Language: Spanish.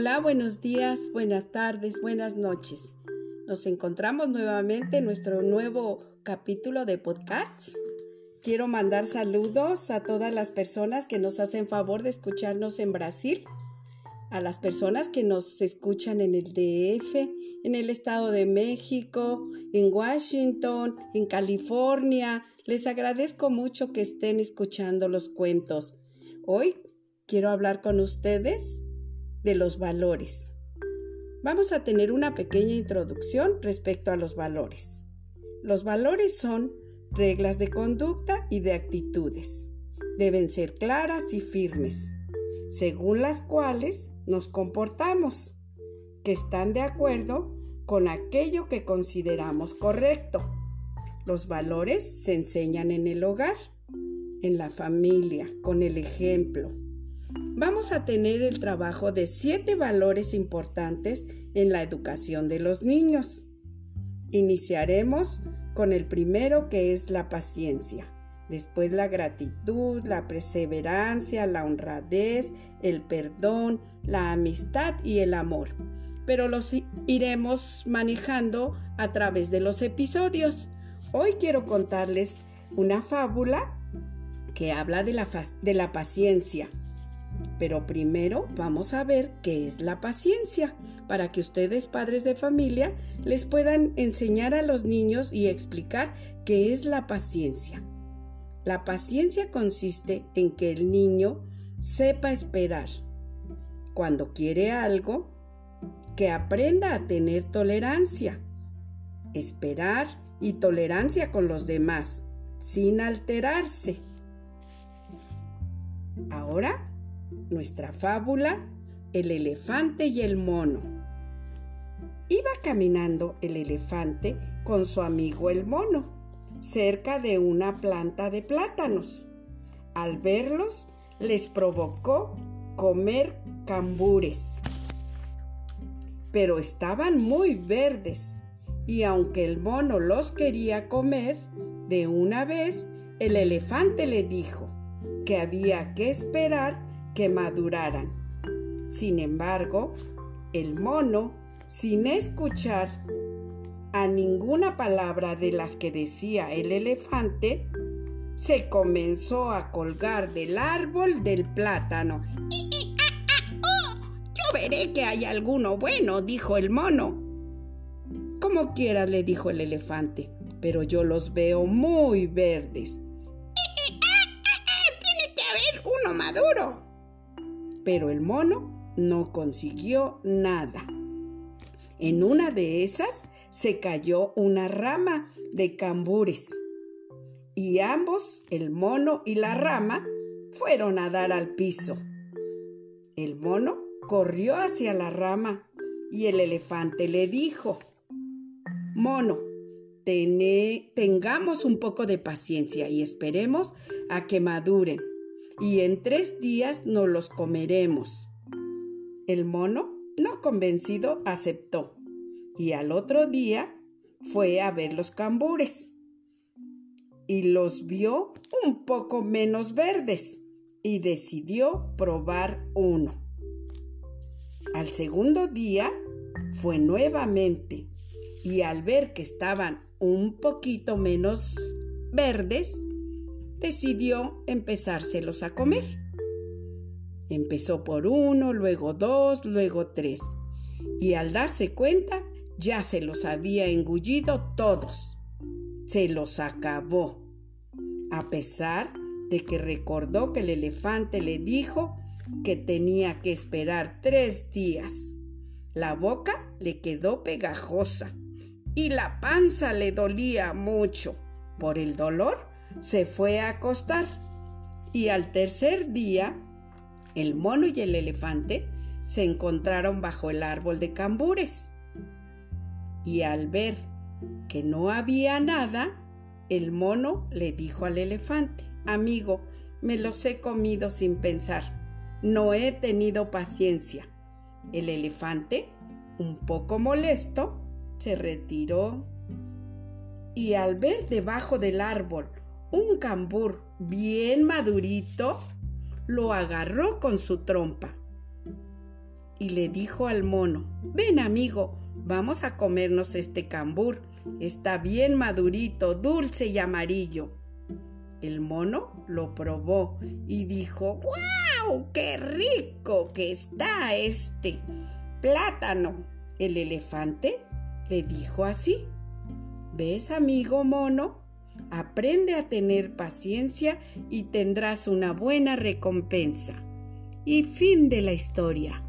Hola, buenos días, buenas tardes, buenas noches. Nos encontramos nuevamente en nuestro nuevo capítulo de podcast. Quiero mandar saludos a todas las personas que nos hacen favor de escucharnos en Brasil, a las personas que nos escuchan en el DF, en el Estado de México, en Washington, en California. Les agradezco mucho que estén escuchando los cuentos. Hoy quiero hablar con ustedes de los valores. Vamos a tener una pequeña introducción respecto a los valores. Los valores son reglas de conducta y de actitudes. Deben ser claras y firmes, según las cuales nos comportamos, que están de acuerdo con aquello que consideramos correcto. Los valores se enseñan en el hogar, en la familia, con el ejemplo vamos a tener el trabajo de siete valores importantes en la educación de los niños. Iniciaremos con el primero que es la paciencia, después la gratitud, la perseverancia, la honradez, el perdón, la amistad y el amor. Pero los iremos manejando a través de los episodios. Hoy quiero contarles una fábula que habla de la, de la paciencia. Pero primero vamos a ver qué es la paciencia, para que ustedes, padres de familia, les puedan enseñar a los niños y explicar qué es la paciencia. La paciencia consiste en que el niño sepa esperar. Cuando quiere algo, que aprenda a tener tolerancia. Esperar y tolerancia con los demás, sin alterarse. Ahora nuestra fábula, el elefante y el mono. Iba caminando el elefante con su amigo el mono, cerca de una planta de plátanos. Al verlos, les provocó comer cambures. Pero estaban muy verdes y aunque el mono los quería comer, de una vez el elefante le dijo que había que esperar que maduraran. Sin embargo, el mono, sin escuchar a ninguna palabra de las que decía el elefante, se comenzó a colgar del árbol del plátano. Yo veré que hay alguno bueno, dijo el mono. Como quieras, le dijo el elefante, pero yo los veo muy verdes. Tiene que haber uno maduro pero el mono no consiguió nada. En una de esas se cayó una rama de cambures y ambos, el mono y la rama, fueron a dar al piso. El mono corrió hacia la rama y el elefante le dijo, Mono, tengamos un poco de paciencia y esperemos a que maduren y en tres días nos los comeremos. El mono, no convencido, aceptó y al otro día fue a ver los cambures y los vio un poco menos verdes y decidió probar uno. Al segundo día fue nuevamente y al ver que estaban un poquito menos verdes, decidió empezárselos a comer. Empezó por uno, luego dos, luego tres, y al darse cuenta ya se los había engullido todos. Se los acabó, a pesar de que recordó que el elefante le dijo que tenía que esperar tres días. La boca le quedó pegajosa y la panza le dolía mucho. Por el dolor se fue a acostar y al tercer día el mono y el elefante se encontraron bajo el árbol de cambures. Y al ver que no había nada, el mono le dijo al elefante, amigo, me los he comido sin pensar, no he tenido paciencia. El elefante, un poco molesto, se retiró y al ver debajo del árbol un cambur bien madurito, lo agarró con su trompa y le dijo al mono, ven amigo, vamos a comernos este cambur. Está bien madurito, dulce y amarillo. El mono lo probó y dijo, ¡guau! ¡Qué rico que está este plátano! El elefante le dijo así, ¿ves amigo mono? Aprende a tener paciencia y tendrás una buena recompensa. Y fin de la historia.